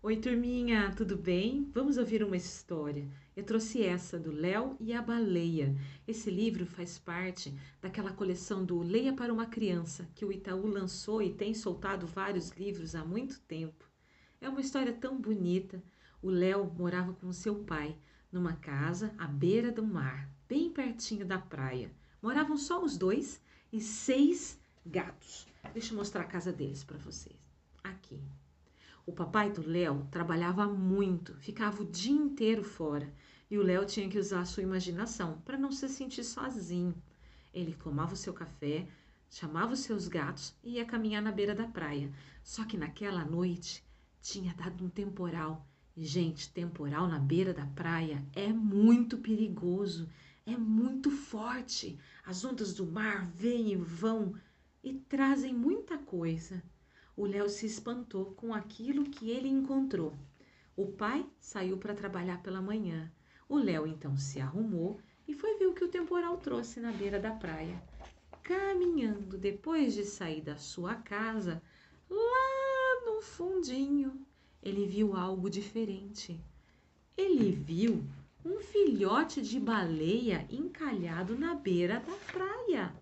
Oi, turminha, tudo bem? Vamos ouvir uma história. Eu trouxe essa do Léo e a Baleia. Esse livro faz parte daquela coleção do Leia para uma Criança, que o Itaú lançou e tem soltado vários livros há muito tempo. É uma história tão bonita. O Léo morava com seu pai numa casa à beira do mar, bem pertinho da praia. Moravam só os dois e seis gatos. Deixa eu mostrar a casa deles para vocês. Aqui. O papai do Léo trabalhava muito, ficava o dia inteiro fora e o Léo tinha que usar a sua imaginação para não se sentir sozinho. Ele tomava o seu café, chamava os seus gatos e ia caminhar na beira da praia. Só que naquela noite tinha dado um temporal. E, gente, temporal na beira da praia é muito perigoso, é muito forte. As ondas do mar vêm e vão e trazem muita coisa o Léo se espantou com aquilo que ele encontrou. O pai saiu para trabalhar pela manhã. O Léo então se arrumou e foi ver o que o temporal trouxe na beira da praia. Caminhando depois de sair da sua casa, lá no fundinho, ele viu algo diferente. Ele viu um filhote de baleia encalhado na beira da praia.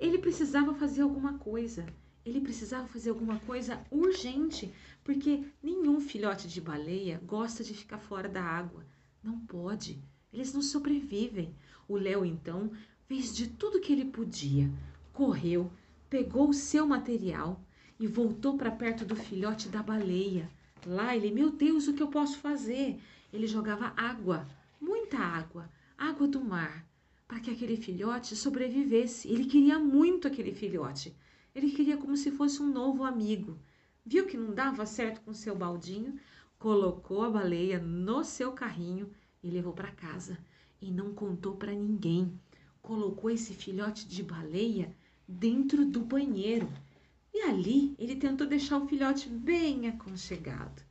Ele precisava fazer alguma coisa. Ele precisava fazer alguma coisa urgente, porque nenhum filhote de baleia gosta de ficar fora da água. Não pode. Eles não sobrevivem. O Léo então fez de tudo que ele podia. Correu, pegou o seu material e voltou para perto do filhote da baleia. Lá ele, meu Deus, o que eu posso fazer? Ele jogava água, muita água, água do mar para que aquele filhote sobrevivesse. Ele queria muito aquele filhote. Ele queria como se fosse um novo amigo. Viu que não dava certo com seu baldinho, colocou a baleia no seu carrinho e levou para casa. E não contou para ninguém. Colocou esse filhote de baleia dentro do banheiro. E ali ele tentou deixar o filhote bem aconchegado.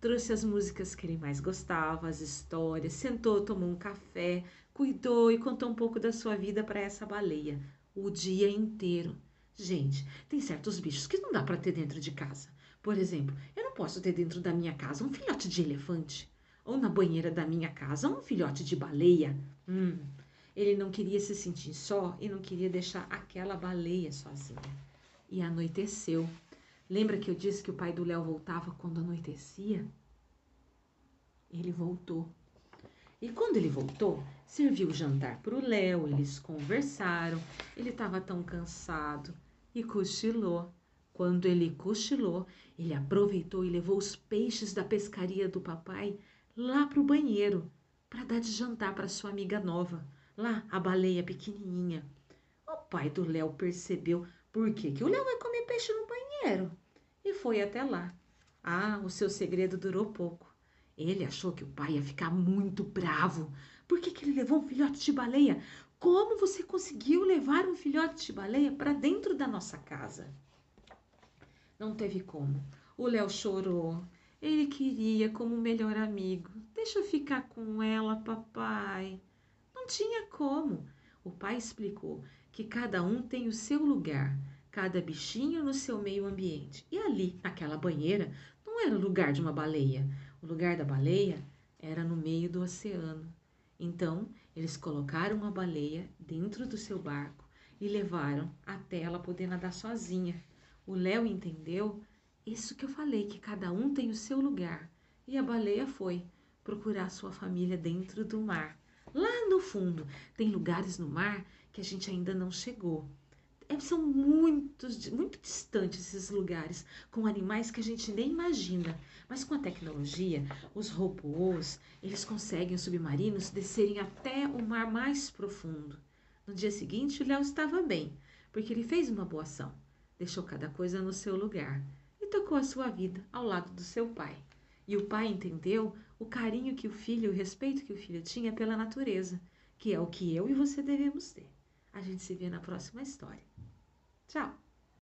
Trouxe as músicas que ele mais gostava, as histórias, sentou, tomou um café, cuidou e contou um pouco da sua vida para essa baleia o dia inteiro. Gente, tem certos bichos que não dá para ter dentro de casa. Por exemplo, eu não posso ter dentro da minha casa um filhote de elefante ou na banheira da minha casa um filhote de baleia. Hum, ele não queria se sentir só e não queria deixar aquela baleia sozinha. E anoiteceu. Lembra que eu disse que o pai do Léo voltava quando anoitecia? Ele voltou. E quando ele voltou, serviu o jantar para o Léo, eles conversaram. Ele estava tão cansado e cochilou. Quando ele cochilou, ele aproveitou e levou os peixes da pescaria do papai lá para o banheiro para dar de jantar para sua amiga nova, lá a baleia pequenininha. O pai do Léo percebeu por que, que o Léo vai comer peixe no banheiro foi até lá. Ah, o seu segredo durou pouco. Ele achou que o pai ia ficar muito bravo. Por que, que ele levou um filhote de baleia? Como você conseguiu levar um filhote de baleia para dentro da nossa casa? Não teve como. O Léo chorou. Ele queria como melhor amigo. Deixa eu ficar com ela, papai. Não tinha como. O pai explicou que cada um tem o seu lugar, cada bichinho no seu meio ambiente. E ali, naquela banheira, não era o lugar de uma baleia. O lugar da baleia era no meio do oceano. Então, eles colocaram a baleia dentro do seu barco e levaram até ela poder nadar sozinha. O Léo entendeu isso que eu falei, que cada um tem o seu lugar. E a baleia foi procurar sua família dentro do mar. Lá no fundo, tem lugares no mar que a gente ainda não chegou. É, são muitos, muito distantes esses lugares, com animais que a gente nem imagina. Mas com a tecnologia, os robôs, eles conseguem os submarinos descerem até o mar mais profundo. No dia seguinte, o Léo estava bem, porque ele fez uma boa ação, deixou cada coisa no seu lugar e tocou a sua vida ao lado do seu pai. E o pai entendeu o carinho que o filho, o respeito que o filho tinha pela natureza, que é o que eu e você devemos ter. A gente se vê na próxima história. Tchau!